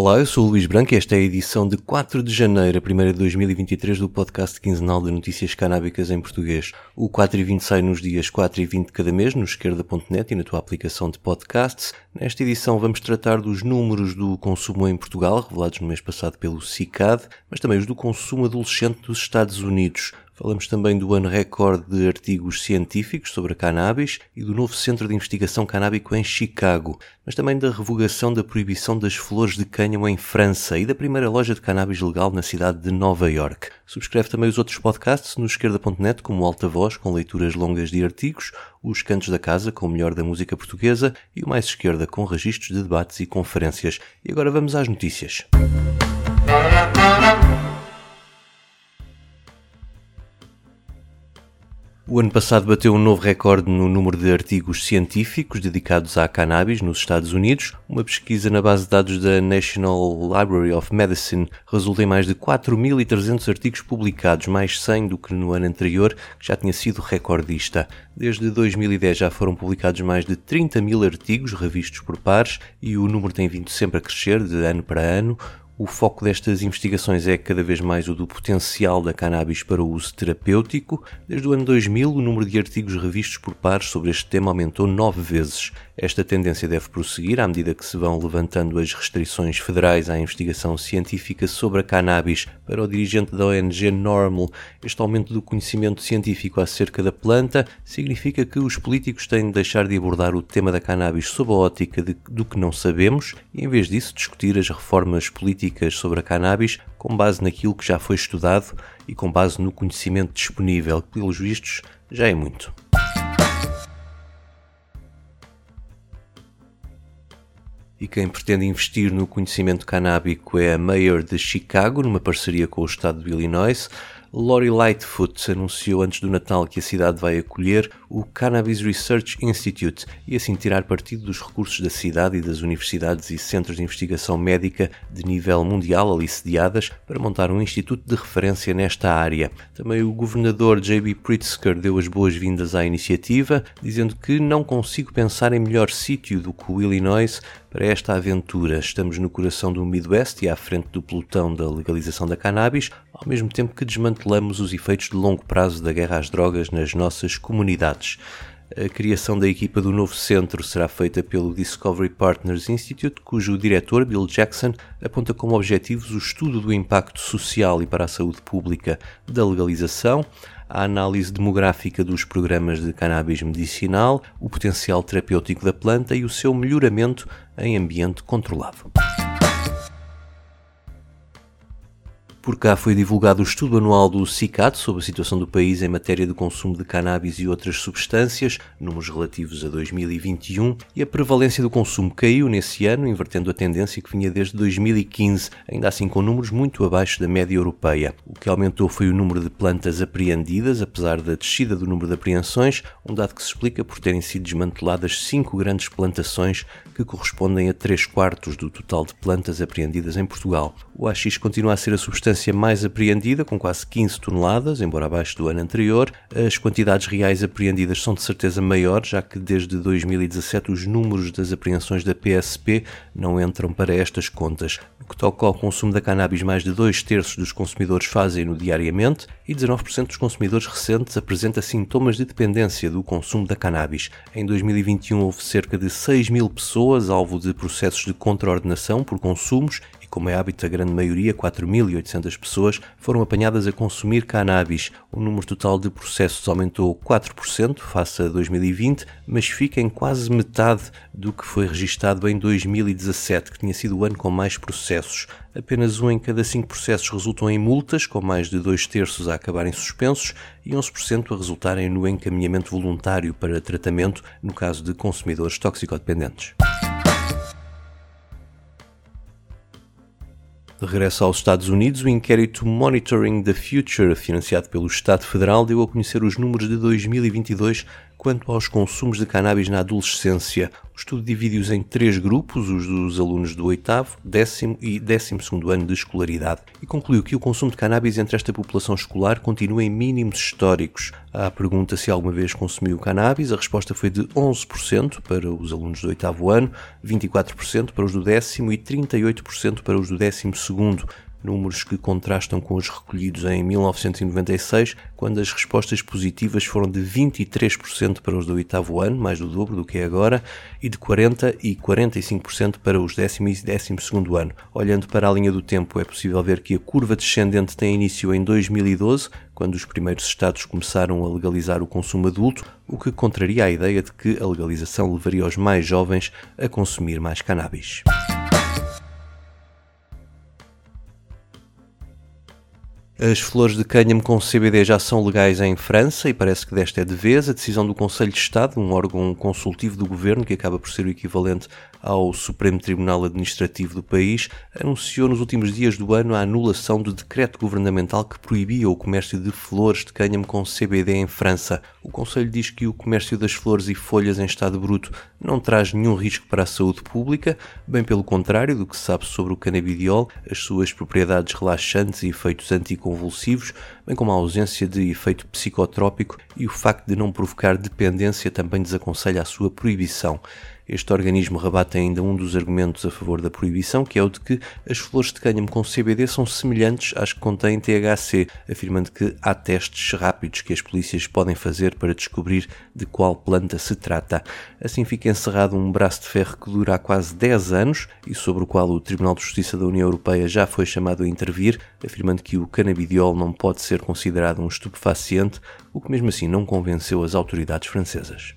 Olá, eu sou o Luís Branco e esta é a edição de 4 de janeiro, a primeira de 2023, do podcast quinzenal de notícias canábicas em português. O 4 e 20 sai nos dias 4 e 20 de cada mês no esquerda.net e na tua aplicação de podcasts. Nesta edição vamos tratar dos números do consumo em Portugal, revelados no mês passado pelo CICAD, mas também os do consumo adolescente dos Estados Unidos. Falamos também do ano recorde de artigos científicos sobre a cannabis e do novo centro de investigação canábico em Chicago, mas também da revogação da proibição das flores de cânhamo em França e da primeira loja de cannabis legal na cidade de Nova York. Subscreve também os outros podcasts no esquerda.net, como Alta Voz, com leituras longas de artigos, os Cantos da Casa, com o melhor da música portuguesa, e o Mais Esquerda, com registros de debates e conferências. E agora vamos às notícias. O ano passado bateu um novo recorde no número de artigos científicos dedicados à cannabis nos Estados Unidos. Uma pesquisa na base de dados da National Library of Medicine resulta em mais de 4.300 artigos publicados, mais 100 do que no ano anterior, que já tinha sido recordista. Desde 2010 já foram publicados mais de 30 mil artigos revistos por pares e o número tem vindo sempre a crescer de ano para ano. O foco destas investigações é cada vez mais o do potencial da cannabis para o uso terapêutico. Desde o ano 2000, o número de artigos revistos por pares sobre este tema aumentou nove vezes. Esta tendência deve prosseguir à medida que se vão levantando as restrições federais à investigação científica sobre a cannabis. Para o dirigente da ONG Normal, este aumento do conhecimento científico acerca da planta significa que os políticos têm de deixar de abordar o tema da cannabis sob a ótica de, do que não sabemos e, em vez disso, discutir as reformas políticas sobre a cannabis com base naquilo que já foi estudado e com base no conhecimento disponível, que, pelos vistos, já é muito. E quem pretende investir no conhecimento canábico é a Mayor de Chicago, numa parceria com o estado de Illinois. Lori Lightfoot anunciou antes do Natal que a cidade vai acolher o Cannabis Research Institute e assim tirar partido dos recursos da cidade e das universidades e centros de investigação médica de nível mundial ali sediadas para montar um instituto de referência nesta área. Também o governador J.B. Pritzker deu as boas-vindas à iniciativa, dizendo que não consigo pensar em melhor sítio do que o Illinois para esta aventura. Estamos no coração do Midwest e à frente do pelotão da legalização da cannabis, ao mesmo tempo que desmantelamos os efeitos de longo prazo da guerra às drogas nas nossas comunidades. A criação da equipa do novo centro será feita pelo Discovery Partners Institute, cujo diretor, Bill Jackson, aponta como objetivos o estudo do impacto social e para a saúde pública da legalização, a análise demográfica dos programas de cannabis medicinal, o potencial terapêutico da planta e o seu melhoramento em ambiente controlado. Por cá foi divulgado o estudo anual do CICAT sobre a situação do país em matéria de consumo de cannabis e outras substâncias, números relativos a 2021, e a prevalência do consumo caiu nesse ano, invertendo a tendência que vinha desde 2015, ainda assim com números muito abaixo da média europeia. O que aumentou foi o número de plantas apreendidas, apesar da descida do número de apreensões, um dado que se explica por terem sido desmanteladas cinco grandes plantações que correspondem a 3 quartos do total de plantas apreendidas em Portugal. O AX continua a ser a substância substância mais apreendida, com quase 15 toneladas, embora abaixo do ano anterior. As quantidades reais apreendidas são de certeza maiores, já que desde 2017 os números das apreensões da PSP não entram para estas contas. No que toca ao consumo da cannabis, mais de dois terços dos consumidores fazem-no diariamente e 19% dos consumidores recentes apresenta sintomas de dependência do consumo da cannabis. Em 2021 houve cerca de 6 mil pessoas alvo de processos de contraordenação por consumos como é hábito, a grande maioria, 4.800 pessoas, foram apanhadas a consumir cannabis. O número total de processos aumentou 4% face a 2020, mas fica em quase metade do que foi registado em 2017, que tinha sido o ano com mais processos. Apenas um em cada cinco processos resultam em multas, com mais de dois terços a acabarem suspensos e 11% a resultarem no encaminhamento voluntário para tratamento no caso de consumidores toxicodependentes. De regresso aos Estados Unidos, o inquérito Monitoring the Future, financiado pelo Estado Federal, deu a conhecer os números de 2022 quanto aos consumos de cannabis na adolescência. O estudo divide-os em três grupos, os dos alunos do oitavo, décimo e décimo segundo ano de escolaridade, e concluiu que o consumo de cannabis entre esta população escolar continua em mínimos históricos. À pergunta se alguma vez consumiu cannabis, a resposta foi de 11% para os alunos do oitavo ano, 24% para os do décimo e 38% para os do décimo segundo números que contrastam com os recolhidos em 1996, quando as respostas positivas foram de 23% para os do oitavo ano, mais do dobro do que é agora, e de 40% e 45% para os décimo e décimo segundo ano. Olhando para a linha do tempo, é possível ver que a curva descendente tem início em 2012, quando os primeiros estados começaram a legalizar o consumo adulto, o que contraria a ideia de que a legalização levaria os mais jovens a consumir mais cannabis. As flores de cânhamo com CBD já são legais em França e parece que desta é de vez. A decisão do Conselho de Estado, um órgão consultivo do governo que acaba por ser o equivalente ao Supremo Tribunal Administrativo do país, anunciou nos últimos dias do ano a anulação do decreto governamental que proibia o comércio de flores de cânhamo com CBD em França. O Conselho diz que o comércio das flores e folhas em estado bruto não traz nenhum risco para a saúde pública, bem pelo contrário do que se sabe sobre o canabidiol, as suas propriedades relaxantes e efeitos anticonvulsivos, bem como a ausência de efeito psicotrópico e o facto de não provocar dependência também desaconselha a sua proibição. Este organismo rebate ainda um dos argumentos a favor da proibição, que é o de que as flores de cânhamo com CBD são semelhantes às que contêm THC, afirmando que há testes rápidos que as polícias podem fazer para descobrir de qual planta se trata. Assim fica encerrado um braço de ferro que dura há quase 10 anos e sobre o qual o Tribunal de Justiça da União Europeia já foi chamado a intervir, afirmando que o canabidiol não pode ser considerado um estupefaciente, o que mesmo assim não convenceu as autoridades francesas.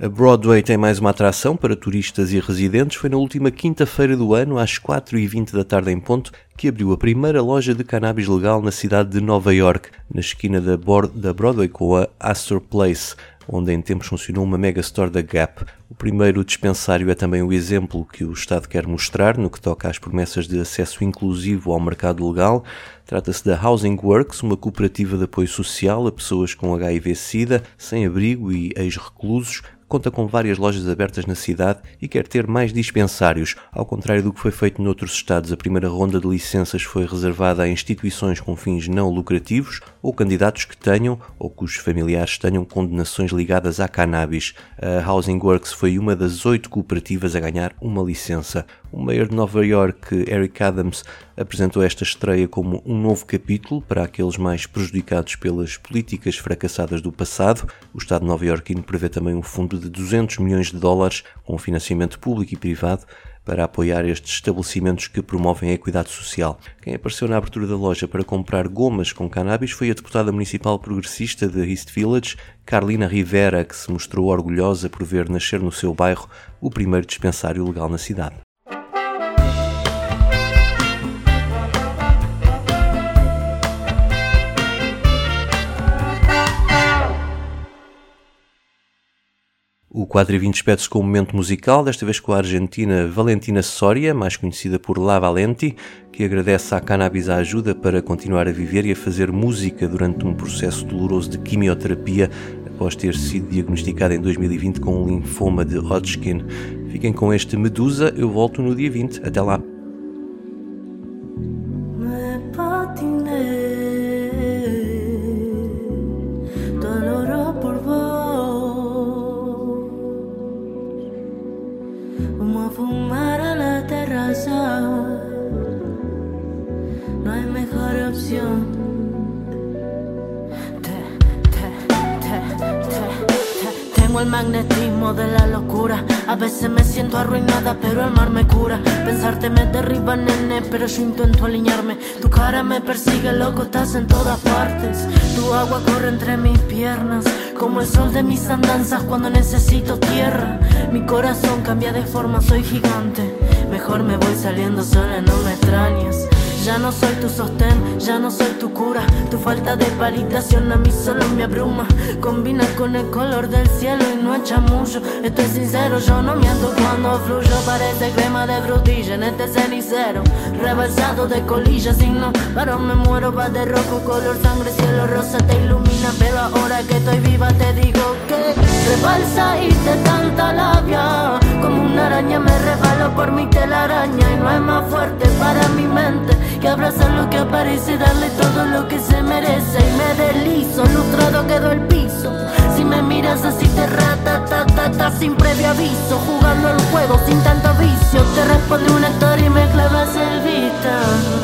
A Broadway tem mais uma atração para turistas e residentes. Foi na última quinta-feira do ano, às 4h20 da tarde em ponto, que abriu a primeira loja de cannabis legal na cidade de Nova York, na esquina da, da Broadway com a Astor Place, onde em tempos funcionou uma mega store da Gap. O primeiro dispensário é também o exemplo que o Estado quer mostrar no que toca às promessas de acesso inclusivo ao mercado legal. Trata-se da Housing Works, uma cooperativa de apoio social a pessoas com HIV-Sida, sem abrigo e ex-reclusos, conta com várias lojas abertas na cidade e quer ter mais dispensários. Ao contrário do que foi feito noutros estados, a primeira ronda de licenças foi reservada a instituições com fins não lucrativos ou candidatos que tenham ou cujos familiares tenham condenações ligadas à cannabis. A Housing Works foi uma das oito cooperativas a ganhar uma licença. O mayor de Nova York, Eric Adams, apresentou esta estreia como um novo capítulo para aqueles mais prejudicados pelas políticas fracassadas do passado. O Estado de Nova York prevê também um fundo de 200 milhões de dólares com financiamento público e privado para apoiar estes estabelecimentos que promovem a equidade social. Quem apareceu na abertura da loja para comprar gomas com cannabis foi a deputada municipal progressista de East Village, Carlina Rivera, que se mostrou orgulhosa por ver nascer no seu bairro o primeiro dispensário legal na cidade. O 4 e 20 despede-se com um momento musical, desta vez com a argentina Valentina Soria, mais conhecida por La Valenti, que agradece à cannabis a ajuda para continuar a viver e a fazer música durante um processo doloroso de quimioterapia após ter sido diagnosticada em 2020 com um linfoma de Hodgkin. Fiquem com este Medusa, eu volto no dia 20. Até lá! Magnetismo de la locura. A veces me siento arruinada, pero el mar me cura. Pensarte me derriba, nene, pero yo intento alinearme. Tu cara me persigue, loco, estás en todas partes. Tu agua corre entre mis piernas, como el sol de mis andanzas cuando necesito tierra. Mi corazón cambia de forma, soy gigante. Mejor me voy saliendo sola, no me extrañes. Ya no soy tu sostén, ya no soy tu cura. Tu falta de validación a mí solo me abruma. Combina con el color del cielo y no echa mucho. Estoy sincero, yo no miento cuando fluyo. Parece crema de frutilla en este cenicero. Rebalsado de colillas, si no pero me muero. Va de rojo, color sangre, cielo rosa te ilumina. Pero ahora que estoy viva te digo que rebalsa y te tanta labia. Como una que abrazar lo que aparece, darle todo lo que se merece y me deslizo, lustrado quedó el piso. Si me miras así te rata, ta, ta, ta, sin previo aviso, jugando el juego sin tanto vicio, te responde un actor y me clavas el vista.